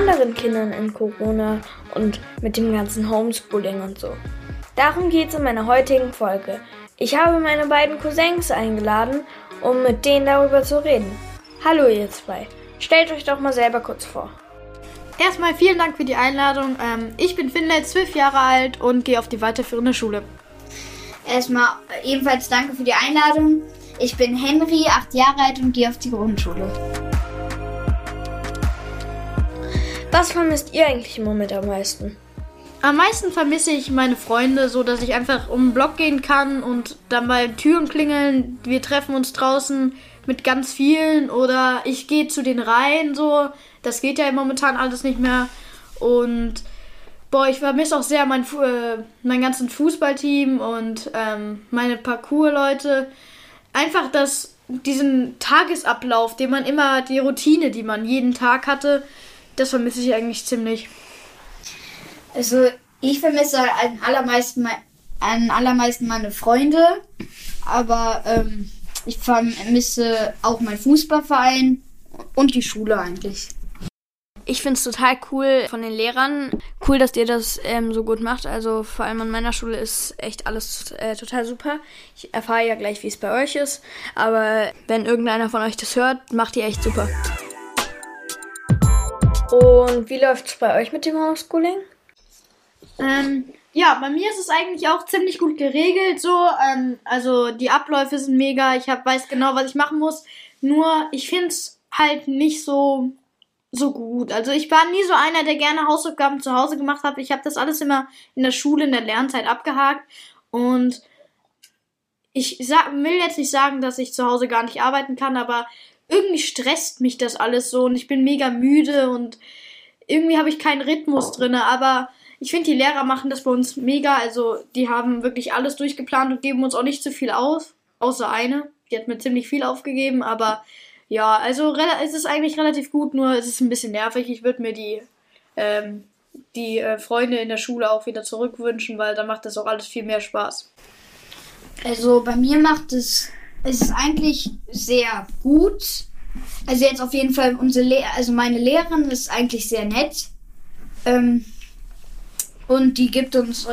anderen Kindern in Corona und mit dem ganzen Homeschooling und so? Darum geht's in meiner heutigen Folge. Ich habe meine beiden Cousins eingeladen, um mit denen darüber zu reden. Hallo ihr zwei. Stellt euch doch mal selber kurz vor. Erstmal vielen Dank für die Einladung. Ähm, ich bin Finlay, zwölf Jahre alt und gehe auf die weiterführende Schule. Erstmal ebenfalls danke für die Einladung. Ich bin Henry, acht Jahre alt und gehe auf die Grundschule. Was vermisst ihr eigentlich im Moment am meisten? Am meisten vermisse ich meine Freunde, so dass ich einfach um den Block gehen kann und dann bei Türen klingeln. Wir treffen uns draußen mit ganz vielen oder ich gehe zu den Reihen so. Das geht ja momentan alles nicht mehr. Und boah, ich vermisse auch sehr mein, äh, mein ganzen Fußballteam und ähm, meine Parcours-Leute. Einfach das, diesen Tagesablauf, den man immer, die Routine, die man jeden Tag hatte, das vermisse ich eigentlich ziemlich. Also ich vermisse am allermeisten, am allermeisten meine Freunde, aber ähm, ich vermisse auch meinen Fußballverein und die Schule eigentlich. Ich finde es total cool von den Lehrern. Cool, dass ihr das ähm, so gut macht. Also vor allem an meiner Schule ist echt alles äh, total super. Ich erfahre ja gleich, wie es bei euch ist. Aber wenn irgendeiner von euch das hört, macht ihr echt super. Und wie läuft es bei euch mit dem Homeschooling? Ähm, ja, bei mir ist es eigentlich auch ziemlich gut geregelt so. Ähm, also die Abläufe sind mega. Ich hab, weiß genau, was ich machen muss. Nur ich finde es halt nicht so so gut. Also ich war nie so einer, der gerne Hausaufgaben zu Hause gemacht hat. Ich habe das alles immer in der Schule, in der Lernzeit abgehakt. Und ich sag, will jetzt nicht sagen, dass ich zu Hause gar nicht arbeiten kann, aber irgendwie stresst mich das alles so und ich bin mega müde und irgendwie habe ich keinen Rhythmus drin. Aber ich finde, die Lehrer machen das bei uns mega. Also die haben wirklich alles durchgeplant und geben uns auch nicht zu viel aus. Außer eine. Die hat mir ziemlich viel aufgegeben, aber ja, also es ist eigentlich relativ gut, nur es ist ein bisschen nervig. Ich würde mir die, ähm, die äh, Freunde in der Schule auch wieder zurückwünschen, weil da macht das auch alles viel mehr Spaß. Also bei mir macht es, es ist eigentlich sehr gut. Also jetzt auf jeden Fall unsere Le also meine Lehrerin ist eigentlich sehr nett. Ähm, und die gibt uns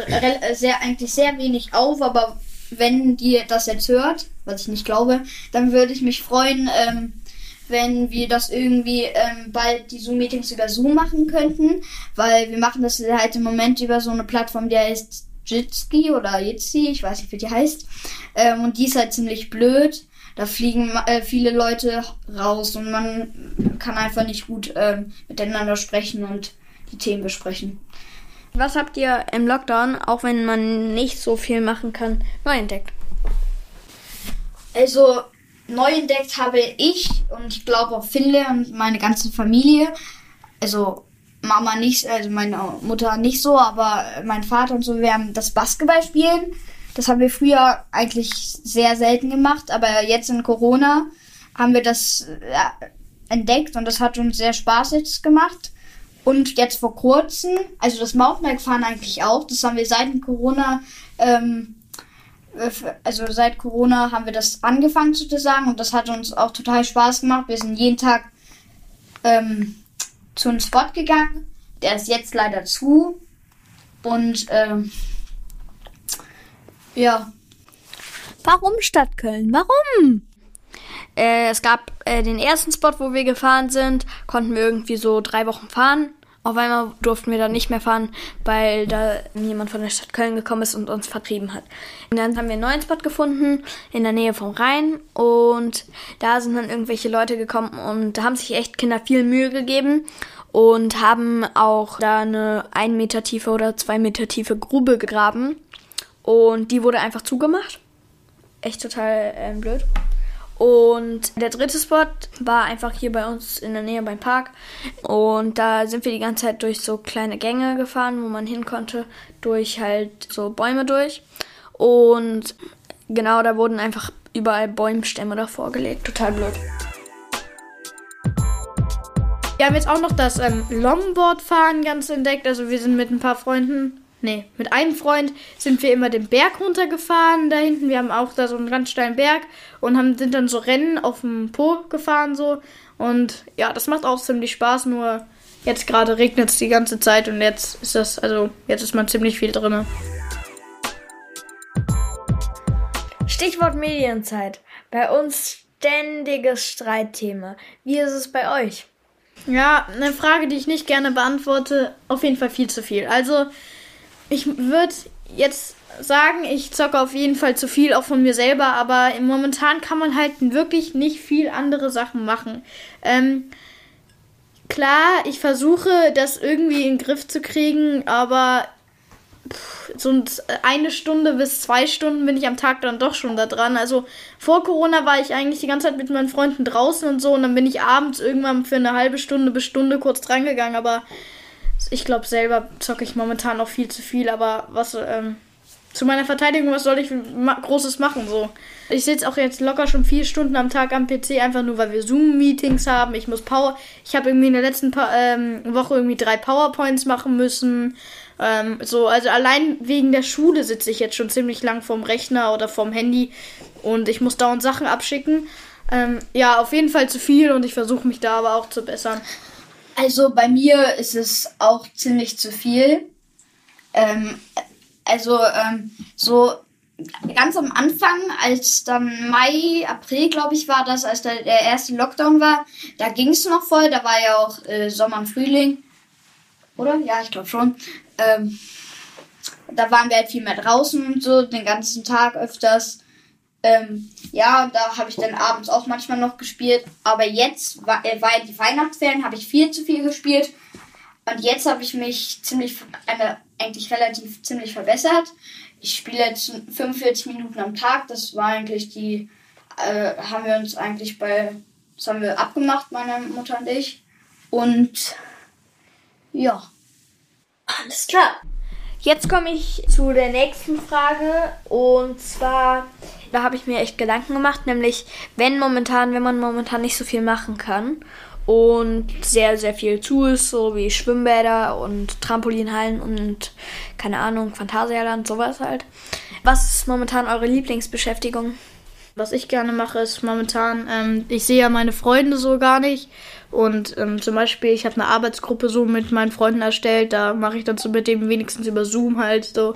sehr eigentlich sehr wenig auf, aber wenn die das jetzt hört, was ich nicht glaube, dann würde ich mich freuen, ähm, wenn wir das irgendwie ähm, bald die Zoom-Meetings über Zoom machen könnten, weil wir machen das halt im Moment über so eine Plattform, die heißt Jitski oder Jitsi, ich weiß nicht, wie die heißt. Ähm, und die ist halt ziemlich blöd. Da fliegen äh, viele Leute raus und man kann einfach nicht gut ähm, miteinander sprechen und die Themen besprechen. Was habt ihr im Lockdown, auch wenn man nicht so viel machen kann, neu entdeckt? Also neu entdeckt habe ich und ich glaube auch Finlay und meine ganze Familie. Also Mama nicht, also meine Mutter nicht so, aber mein Vater und so, wir haben das Basketballspielen. Das haben wir früher eigentlich sehr selten gemacht, aber jetzt in Corona haben wir das äh, entdeckt und das hat uns sehr Spaß jetzt gemacht. Und jetzt vor kurzem, also das Mountainbike fahren eigentlich auch, das haben wir seit Corona ähm, äh, also seit Corona haben wir das angefangen sozusagen und das hat uns auch total Spaß gemacht. Wir sind jeden Tag ähm, zu einem Spot gegangen. Der ist jetzt leider zu. Und ähm, ja. Warum Stadtköln? Warum? Äh, es gab äh, den ersten Spot, wo wir gefahren sind, konnten wir irgendwie so drei Wochen fahren. Auf einmal durften wir dann nicht mehr fahren, weil da jemand von der Stadt Köln gekommen ist und uns vertrieben hat. Und dann haben wir einen neuen Spot gefunden in der Nähe vom Rhein und da sind dann irgendwelche Leute gekommen und da haben sich echt Kinder viel Mühe gegeben und haben auch da eine ein Meter tiefe oder zwei Meter tiefe Grube gegraben und die wurde einfach zugemacht. Echt total äh, blöd. Und der dritte Spot war einfach hier bei uns in der Nähe beim Park. Und da sind wir die ganze Zeit durch so kleine Gänge gefahren, wo man hin konnte, durch halt so Bäume durch. Und genau, da wurden einfach überall Bäumstämme davor gelegt. Total blöd. Wir haben jetzt auch noch das ähm, Longboardfahren ganz entdeckt. Also wir sind mit ein paar Freunden Nee, mit einem Freund sind wir immer den Berg runtergefahren da hinten. Wir haben auch da so einen ganz steilen Berg und haben, sind dann so Rennen auf dem Po gefahren so. Und ja, das macht auch ziemlich Spaß, nur jetzt gerade regnet es die ganze Zeit und jetzt ist das, also jetzt ist man ziemlich viel drin. Stichwort Medienzeit. Bei uns ständiges Streitthema. Wie ist es bei euch? Ja, eine Frage, die ich nicht gerne beantworte, auf jeden Fall viel zu viel. Also, ich würde jetzt sagen, ich zocke auf jeden Fall zu viel, auch von mir selber, aber momentan kann man halt wirklich nicht viel andere Sachen machen. Ähm, klar, ich versuche das irgendwie in den Griff zu kriegen, aber pff, so eine Stunde bis zwei Stunden bin ich am Tag dann doch schon da dran. Also vor Corona war ich eigentlich die ganze Zeit mit meinen Freunden draußen und so und dann bin ich abends irgendwann für eine halbe Stunde bis Stunde kurz dran gegangen, aber ich glaube selber zocke ich momentan noch viel zu viel, aber was ähm, zu meiner Verteidigung, was soll ich ma Großes machen? So. Ich sitze auch jetzt locker schon vier Stunden am Tag am PC, einfach nur weil wir Zoom-Meetings haben. Ich muss Power. Ich habe irgendwie in der letzten pa ähm, Woche irgendwie drei PowerPoints machen müssen. Ähm, so, also allein wegen der Schule sitze ich jetzt schon ziemlich lang vorm Rechner oder vorm Handy und ich muss dauernd Sachen abschicken. Ähm, ja, auf jeden Fall zu viel und ich versuche mich da aber auch zu bessern. Also bei mir ist es auch ziemlich zu viel. Ähm, also ähm, so ganz am Anfang, als dann Mai, April, glaube ich, war das, als der, der erste Lockdown war, da ging es noch voll. Da war ja auch äh, Sommer und Frühling. Oder? Ja, ich glaube schon. Ähm, da waren wir halt viel mehr draußen und so, den ganzen Tag öfters. Ähm, ja, da habe ich dann abends auch manchmal noch gespielt. Aber jetzt, äh, war die Weihnachtsferien, habe ich viel zu viel gespielt. Und jetzt habe ich mich ziemlich, eine, eigentlich relativ ziemlich verbessert. Ich spiele jetzt 45 Minuten am Tag. Das war eigentlich die, äh, haben wir uns eigentlich bei, das haben wir abgemacht, meine Mutter und ich. Und ja. Alles klar. Jetzt komme ich zu der nächsten Frage und zwar, da habe ich mir echt Gedanken gemacht, nämlich wenn momentan, wenn man momentan nicht so viel machen kann und sehr, sehr viel zu ist, so wie Schwimmbäder und Trampolinhallen und keine Ahnung, Phantasialand, sowas halt. Was ist momentan eure Lieblingsbeschäftigung? Was ich gerne mache, ist momentan, ähm, ich sehe ja meine Freunde so gar nicht. Und ähm, zum Beispiel, ich habe eine Arbeitsgruppe so mit meinen Freunden erstellt. Da mache ich dann so mit dem wenigstens über Zoom halt so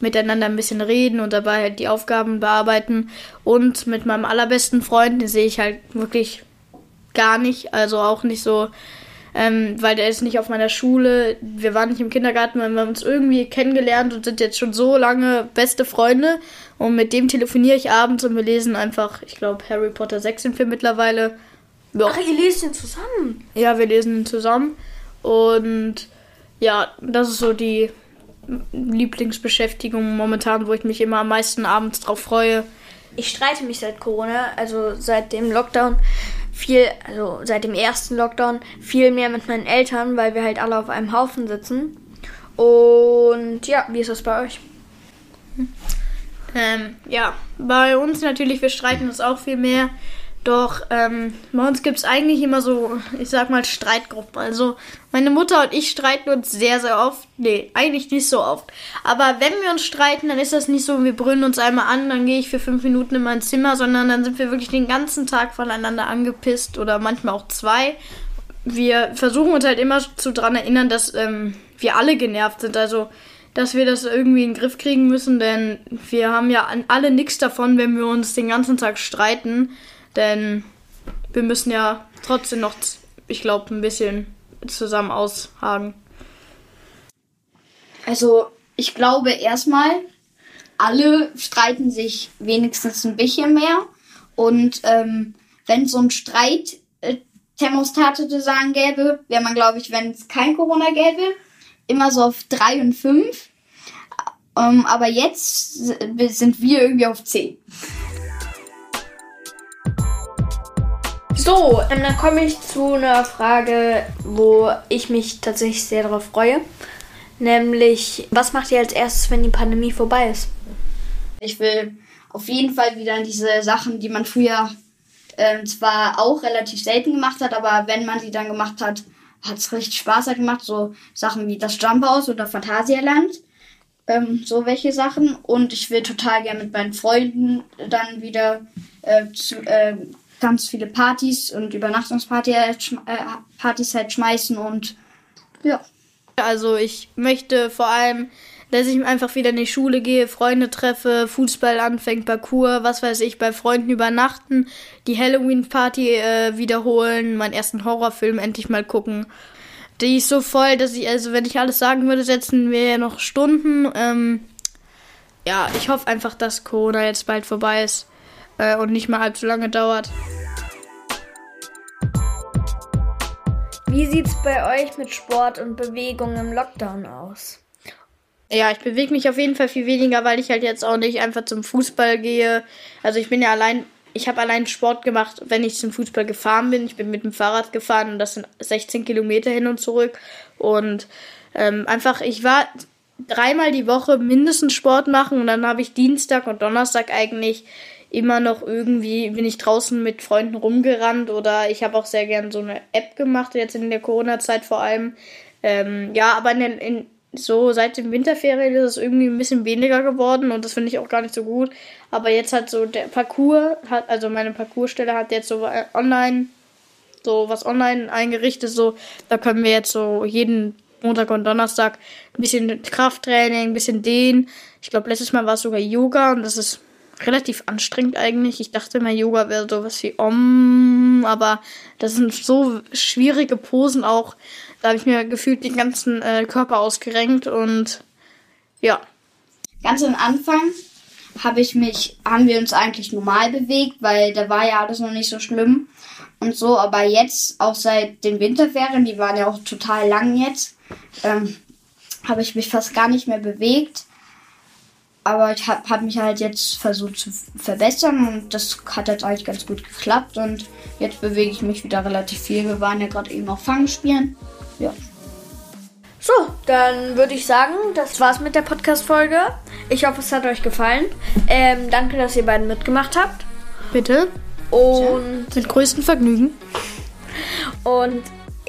miteinander ein bisschen reden und dabei halt die Aufgaben bearbeiten. Und mit meinem allerbesten Freund, den sehe ich halt wirklich gar nicht. Also auch nicht so, ähm, weil der ist nicht auf meiner Schule. Wir waren nicht im Kindergarten, weil wir haben uns irgendwie kennengelernt und sind jetzt schon so lange beste Freunde. Und mit dem telefoniere ich abends und wir lesen einfach, ich glaube, Harry Potter 6 sind wir mittlerweile. Ja. Ach, ihr lest ihn zusammen? Ja, wir lesen ihn zusammen. Und ja, das ist so die Lieblingsbeschäftigung momentan, wo ich mich immer am meisten abends drauf freue. Ich streite mich seit Corona, also seit dem Lockdown, viel, also seit dem ersten Lockdown, viel mehr mit meinen Eltern, weil wir halt alle auf einem Haufen sitzen. Und ja, wie ist das bei euch? Ähm, ja, bei uns natürlich, wir streiten uns auch viel mehr. Doch ähm, bei uns gibt es eigentlich immer so, ich sag mal, Streitgruppen. Also meine Mutter und ich streiten uns sehr, sehr oft. Nee, eigentlich nicht so oft. Aber wenn wir uns streiten, dann ist das nicht so, wir brüllen uns einmal an, dann gehe ich für fünf Minuten in mein Zimmer, sondern dann sind wir wirklich den ganzen Tag voneinander angepisst oder manchmal auch zwei. Wir versuchen uns halt immer zu dran erinnern, dass ähm, wir alle genervt sind. Also dass wir das irgendwie in den Griff kriegen müssen, denn wir haben ja alle nichts davon, wenn wir uns den ganzen Tag streiten. Denn wir müssen ja trotzdem noch, ich glaube, ein bisschen zusammen aushagen. Also, ich glaube erstmal, alle streiten sich wenigstens ein bisschen mehr. Und ähm, wenn so ein Streit äh, Thermostat sagen gäbe, wäre man, glaube ich, wenn es kein Corona gäbe, immer so auf 3 und 5. Ähm, aber jetzt sind wir irgendwie auf 10. So, ähm, dann komme ich zu einer Frage, wo ich mich tatsächlich sehr darauf freue. Nämlich, was macht ihr als erstes, wenn die Pandemie vorbei ist? Ich will auf jeden Fall wieder diese Sachen, die man früher äh, zwar auch relativ selten gemacht hat, aber wenn man sie dann gemacht hat, hat es richtig Spaß gemacht. So Sachen wie das Jump House oder Phantasialand. Ähm, so welche Sachen. Und ich will total gerne mit meinen Freunden dann wieder äh, zu, äh, ganz viele Partys und Übernachtungspartys äh, Partys halt schmeißen und ja. Also ich möchte vor allem, dass ich einfach wieder in die Schule gehe, Freunde treffe, Fußball anfängt, Parkour, was weiß ich, bei Freunden übernachten, die Halloween-Party äh, wiederholen, meinen ersten Horrorfilm endlich mal gucken. Die ist so voll, dass ich, also wenn ich alles sagen würde, setzen wir ja noch Stunden. Ähm, ja, ich hoffe einfach, dass Corona jetzt bald vorbei ist äh, und nicht mehr allzu lange dauert. Wie sieht's bei euch mit Sport und Bewegung im Lockdown aus? Ja, ich bewege mich auf jeden Fall viel weniger, weil ich halt jetzt auch nicht einfach zum Fußball gehe. Also ich bin ja allein, ich habe allein Sport gemacht, wenn ich zum Fußball gefahren bin. Ich bin mit dem Fahrrad gefahren und das sind 16 Kilometer hin und zurück. Und ähm, einfach, ich war dreimal die Woche mindestens Sport machen und dann habe ich Dienstag und Donnerstag eigentlich immer noch irgendwie, bin ich draußen mit Freunden rumgerannt oder ich habe auch sehr gern so eine App gemacht, jetzt in der Corona-Zeit vor allem. Ähm, ja, aber in, in, so seit dem Winterferien ist es irgendwie ein bisschen weniger geworden und das finde ich auch gar nicht so gut. Aber jetzt hat so der Parcours, hat, also meine Parcoursstelle hat jetzt so online, so was online eingerichtet, so, da können wir jetzt so jeden Montag und Donnerstag ein bisschen Krafttraining, ein bisschen Dehnen. Ich glaube, letztes Mal war es sogar Yoga und das ist relativ anstrengend eigentlich. Ich dachte immer, Yoga wäre sowas wie Om, aber das sind so schwierige Posen auch. Da habe ich mir gefühlt den ganzen äh, Körper ausgerenkt und ja. Ganz am Anfang habe ich mich, haben wir uns eigentlich normal bewegt, weil da war ja alles noch nicht so schlimm und so. Aber jetzt, auch seit den Winterferien, die waren ja auch total lang jetzt, ähm, habe ich mich fast gar nicht mehr bewegt. Aber ich habe hab mich halt jetzt versucht zu verbessern und das hat jetzt eigentlich ganz gut geklappt. Und jetzt bewege ich mich wieder relativ viel. Wir waren ja gerade eben auch Fangen spielen. Ja. So, dann würde ich sagen, das war's mit der Podcast-Folge. Ich hoffe, es hat euch gefallen. Ähm, danke, dass ihr beiden mitgemacht habt. Bitte. Und mit größtem Vergnügen. Und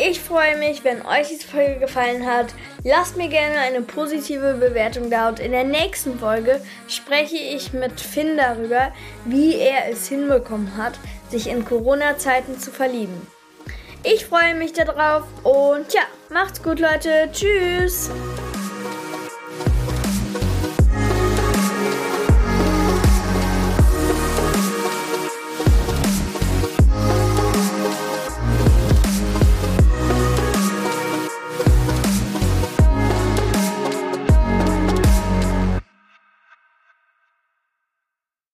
ich freue mich, wenn euch diese Folge gefallen hat. Lasst mir gerne eine positive Bewertung da und in der nächsten Folge spreche ich mit Finn darüber, wie er es hinbekommen hat, sich in Corona-Zeiten zu verlieben. Ich freue mich darauf und ja, macht's gut, Leute. Tschüss.